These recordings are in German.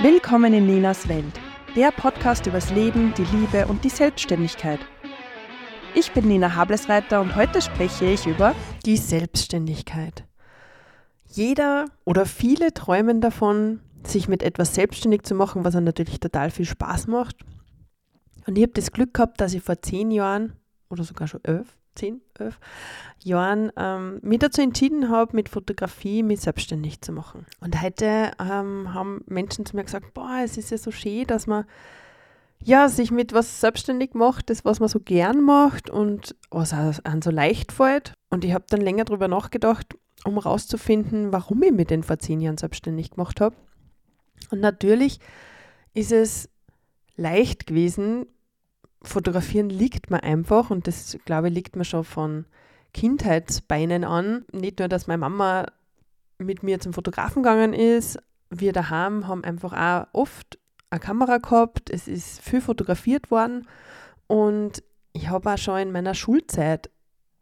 Willkommen in Nenas Welt, der Podcast übers Leben, die Liebe und die Selbstständigkeit. Ich bin Nina Hablesreiter und heute spreche ich über die Selbstständigkeit. Jeder oder viele träumen davon, sich mit etwas selbstständig zu machen, was natürlich total viel Spaß macht. Und ich habe das Glück gehabt, dass ich vor zehn Jahren oder sogar schon elf, zehn, elf Jahren ähm, mich dazu entschieden habe, mit Fotografie mich selbstständig zu machen. Und heute ähm, haben Menschen zu mir gesagt, boah, es ist ja so schön, dass man ja, sich mit was selbstständig macht, das, was man so gern macht und was einem so leicht fällt. Und ich habe dann länger darüber nachgedacht, um herauszufinden, warum ich mich denn vor zehn Jahren selbstständig gemacht habe. Und natürlich ist es leicht gewesen, fotografieren liegt mir einfach und das, glaube ich, liegt mir schon von Kindheitsbeinen an. Nicht nur, dass meine Mama mit mir zum Fotografen gegangen ist, wir daheim haben einfach auch oft eine Kamera gehabt, es ist viel fotografiert worden und ich habe auch schon in meiner Schulzeit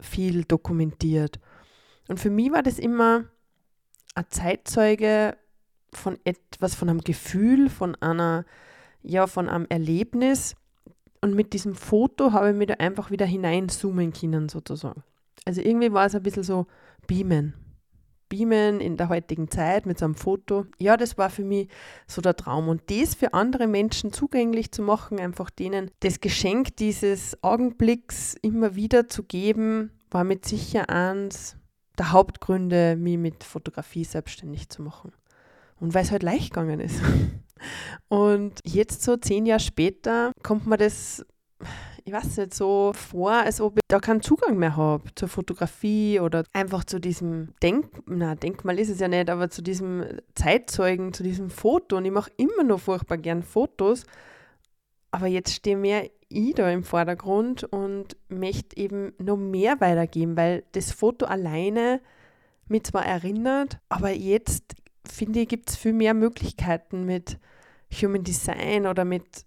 viel dokumentiert. Und für mich war das immer ein Zeitzeuge von etwas, von einem Gefühl, von einer, ja, von einem Erlebnis. Und mit diesem Foto habe ich mich da einfach wieder hineinzoomen können, sozusagen. Also irgendwie war es ein bisschen so beamen. Beamen in der heutigen Zeit mit so einem Foto. Ja, das war für mich so der Traum. Und das für andere Menschen zugänglich zu machen, einfach denen das Geschenk dieses Augenblicks immer wieder zu geben, war mit sicher eins der Hauptgründe, mich mit Fotografie selbstständig zu machen. Und weil es halt leicht gegangen ist. Und jetzt so zehn Jahre später kommt mir das ich weiß nicht, so vor, als ob ich da keinen Zugang mehr habe zur Fotografie oder einfach zu diesem Denk, na, Denkmal ist es ja nicht, aber zu diesem Zeitzeugen, zu diesem Foto. Und ich mache immer noch furchtbar gern Fotos, aber jetzt stehe mehr ich da im Vordergrund und möchte eben noch mehr weitergeben, weil das Foto alleine mich zwar erinnert, aber jetzt finde ich, gibt es viel mehr Möglichkeiten mit Human Design oder mit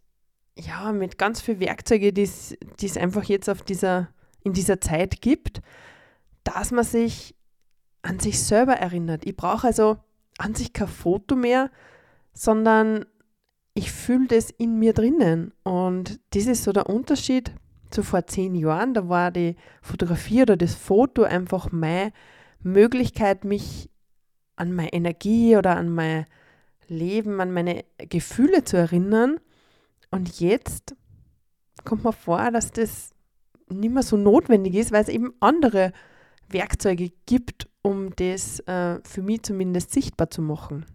ja, mit ganz vielen Werkzeugen, die es einfach jetzt auf dieser, in dieser Zeit gibt, dass man sich an sich selber erinnert. Ich brauche also an sich kein Foto mehr, sondern ich fühle das in mir drinnen. Und das ist so der Unterschied zu vor zehn Jahren. Da war die Fotografie oder das Foto einfach meine Möglichkeit, mich an meine Energie oder an mein Leben, an meine Gefühle zu erinnern. Und jetzt kommt mir vor, dass das nicht mehr so notwendig ist, weil es eben andere Werkzeuge gibt, um das äh, für mich zumindest sichtbar zu machen.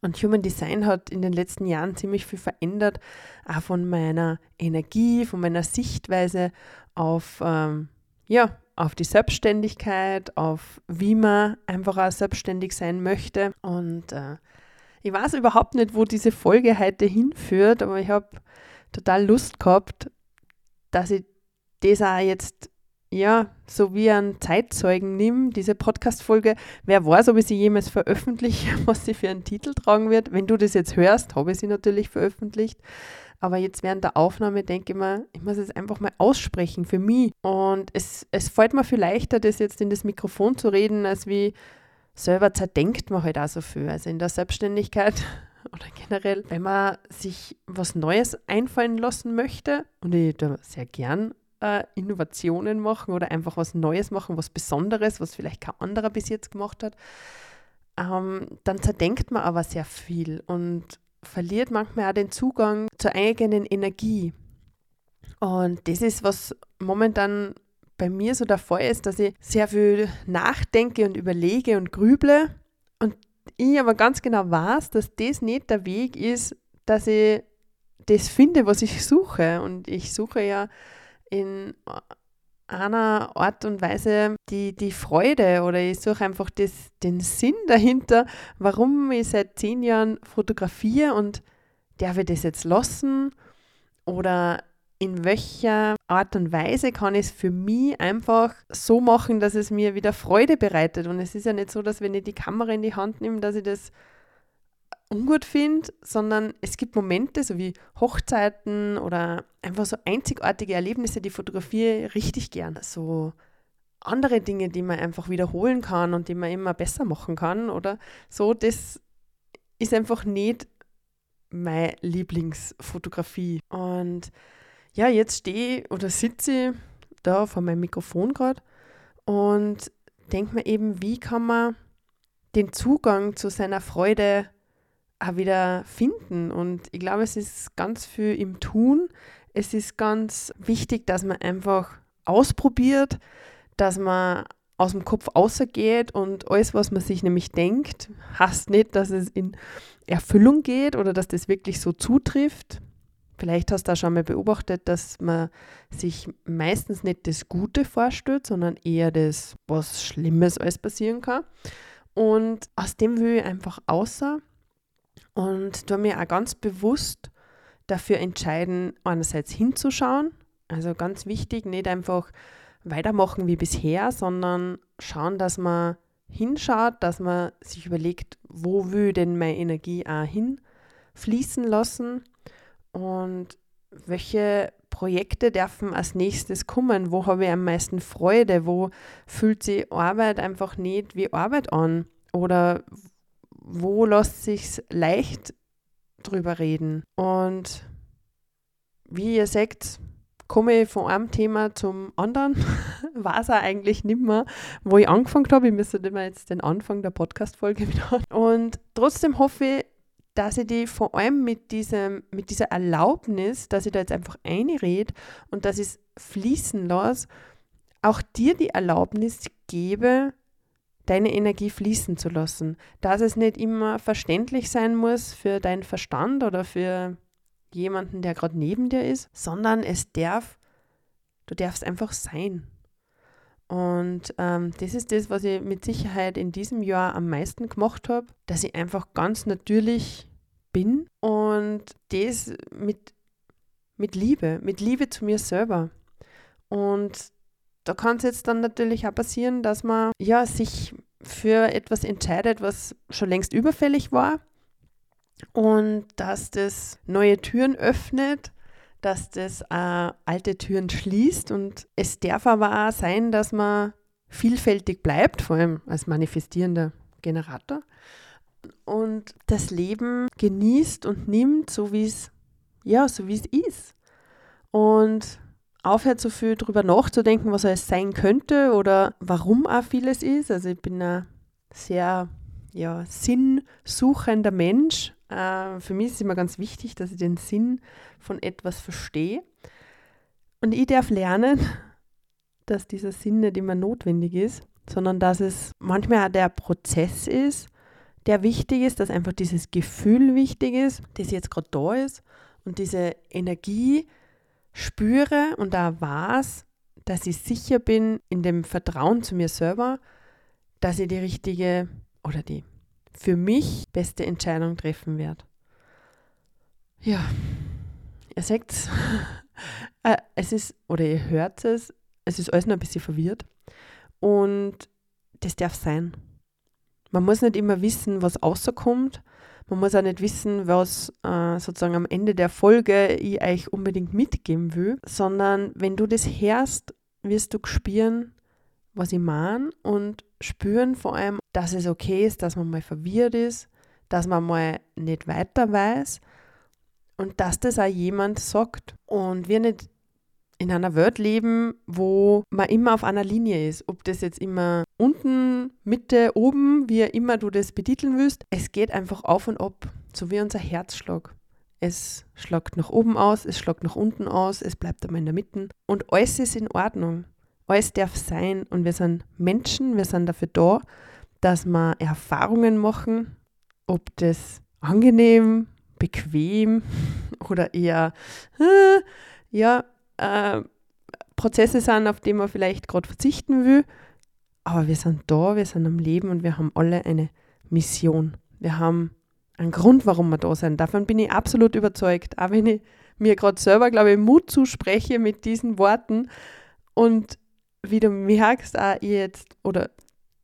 Und Human Design hat in den letzten Jahren ziemlich viel verändert, auch von meiner Energie, von meiner Sichtweise auf, ähm, ja, auf die Selbstständigkeit, auf wie man einfach auch selbstständig sein möchte. Und äh, ich weiß überhaupt nicht, wo diese Folge heute hinführt, aber ich habe total Lust gehabt, dass ich das auch jetzt, ja, so wie einen Zeitzeugen nehme, diese Podcast-Folge. Wer weiß, ob ich sie jemals veröffentliche, was sie für einen Titel tragen wird. Wenn du das jetzt hörst, habe ich sie natürlich veröffentlicht. Aber jetzt während der Aufnahme denke ich mir, ich muss es einfach mal aussprechen für mich. Und es, es fällt mir viel leichter, das jetzt in das Mikrofon zu reden, als wie selber zerdenkt man halt auch so viel. Also in der Selbstständigkeit oder generell, wenn man sich was Neues einfallen lassen möchte und ich da sehr gern äh, Innovationen machen oder einfach was Neues machen, was Besonderes, was vielleicht kein anderer bis jetzt gemacht hat, ähm, dann zerdenkt man aber sehr viel und verliert manchmal auch den Zugang zur eigenen Energie. Und das ist, was momentan bei mir so der Fall ist, dass ich sehr viel nachdenke und überlege und grüble und ich aber ganz genau weiß, dass das nicht der Weg ist, dass ich das finde, was ich suche. Und ich suche ja in einer Art und Weise die, die Freude oder ich suche einfach das, den Sinn dahinter, warum ich seit zehn Jahren fotografiere und darf ich das jetzt lassen oder in welcher Art und Weise kann ich es für mich einfach so machen, dass es mir wieder Freude bereitet. Und es ist ja nicht so, dass wenn ich die Kamera in die Hand nehme, dass ich das ungut finde, sondern es gibt Momente, so wie Hochzeiten oder einfach so einzigartige Erlebnisse, die fotografiere richtig gern. So andere Dinge, die man einfach wiederholen kann und die man immer besser machen kann oder so, das ist einfach nicht meine Lieblingsfotografie. Und ja, jetzt stehe oder sitze ich da vor meinem Mikrofon gerade und denke mir eben, wie kann man den Zugang zu seiner Freude auch wieder finden. Und ich glaube, es ist ganz viel im Tun. Es ist ganz wichtig, dass man einfach ausprobiert, dass man aus dem Kopf außergeht und alles, was man sich nämlich denkt, heißt nicht, dass es in Erfüllung geht oder dass das wirklich so zutrifft. Vielleicht hast du auch schon mal beobachtet, dass man sich meistens nicht das Gute vorstellt, sondern eher das, was Schlimmes alles passieren kann. Und aus dem will ich einfach außer und da mir auch ganz bewusst dafür entscheiden, einerseits hinzuschauen, also ganz wichtig, nicht einfach weitermachen wie bisher, sondern schauen, dass man hinschaut, dass man sich überlegt, wo will denn meine Energie auch hinfließen lassen und welche Projekte dürfen als nächstes kommen, wo habe ich am meisten Freude, wo fühlt sich Arbeit einfach nicht wie Arbeit an oder wo lässt sich leicht drüber reden. Und wie ihr seht, komme ich von einem Thema zum anderen. Weiß er eigentlich nicht mehr, wo ich angefangen habe. Ich müsste immer jetzt den Anfang der Podcast-Folge wieder. Und trotzdem hoffe ich, dass ich die vor allem mit, diesem, mit dieser Erlaubnis, dass ich da jetzt einfach einrede und dass ich es fließen lasse, auch dir die Erlaubnis gebe, deine Energie fließen zu lassen. Dass es nicht immer verständlich sein muss für deinen Verstand oder für jemanden, der gerade neben dir ist, sondern es darf, du darfst einfach sein. Und ähm, das ist das, was ich mit Sicherheit in diesem Jahr am meisten gemacht habe, dass ich einfach ganz natürlich bin und das mit, mit Liebe, mit Liebe zu mir selber. Und da kann es jetzt dann natürlich auch passieren, dass man ja sich für etwas entscheidet, was schon längst überfällig war und dass das neue Türen öffnet, dass das äh, alte Türen schließt und es darf aber auch sein, dass man vielfältig bleibt, vor allem als manifestierender Generator und das Leben genießt und nimmt, so wie es ja, so wie es ist. Und aufhört so viel drüber nachzudenken, was es sein könnte oder warum auch vieles ist. Also ich bin ein sehr ja, sinnsuchender Mensch. Äh, für mich ist es immer ganz wichtig, dass ich den Sinn von etwas verstehe. Und ich darf lernen, dass dieser Sinn nicht immer notwendig ist, sondern dass es manchmal auch der Prozess ist, der wichtig ist, dass einfach dieses Gefühl wichtig ist, das jetzt gerade da ist und diese Energie, spüre und da weiß, dass ich sicher bin in dem Vertrauen zu mir selber, dass ich die richtige oder die für mich beste Entscheidung treffen werde. Ja, ihr seht äh, es ist, oder ihr hört es, es ist alles noch ein bisschen verwirrt und das darf sein. Man muss nicht immer wissen, was außerkommt, man muss auch nicht wissen, was äh, sozusagen am Ende der Folge ich euch unbedingt mitgeben will, sondern wenn du das hörst, wirst du spüren, was ich meine und spüren vor allem, dass es okay ist, dass man mal verwirrt ist, dass man mal nicht weiter weiß und dass das auch jemand sagt. Und wir nicht in einer Welt leben, wo man immer auf einer Linie ist. Ob das jetzt immer unten, Mitte, oben, wie immer du das betiteln willst. Es geht einfach auf und ab, so wie unser Herzschlag. Es schlagt nach oben aus, es schlagt nach unten aus, es bleibt aber in der Mitte. Und alles ist in Ordnung. Alles darf sein. Und wir sind Menschen, wir sind dafür da, dass wir Erfahrungen machen, ob das angenehm, bequem oder eher, äh, ja, äh, Prozesse sind, auf die man vielleicht gerade verzichten will. Aber wir sind da, wir sind am Leben und wir haben alle eine Mission. Wir haben einen Grund, warum wir da sind. Davon bin ich absolut überzeugt. Auch wenn ich mir gerade selber, glaube ich, Mut zuspreche mit diesen Worten. Und wie du merkst, auch jetzt, oder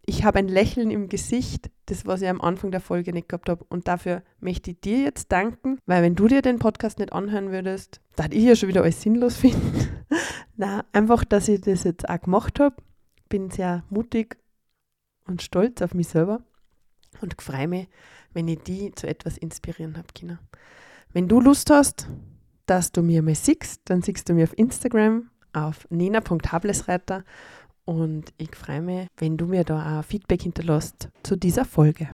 ich habe ein Lächeln im Gesicht, das, was ich am Anfang der Folge nicht gehabt habe. Und dafür möchte ich dir jetzt danken, weil wenn du dir den Podcast nicht anhören würdest, da ich ja schon wieder alles sinnlos finden. Na, einfach, dass ich das jetzt auch gemacht habe. Bin sehr mutig und stolz auf mich selber und freue mich, wenn ich die zu etwas inspirieren habe, Kinder. Wenn du Lust hast, dass du mir mal siehst, dann siehst du mir auf Instagram auf nina.hablesreiter und ich freue mich, wenn du mir da auch Feedback hinterlässt zu dieser Folge.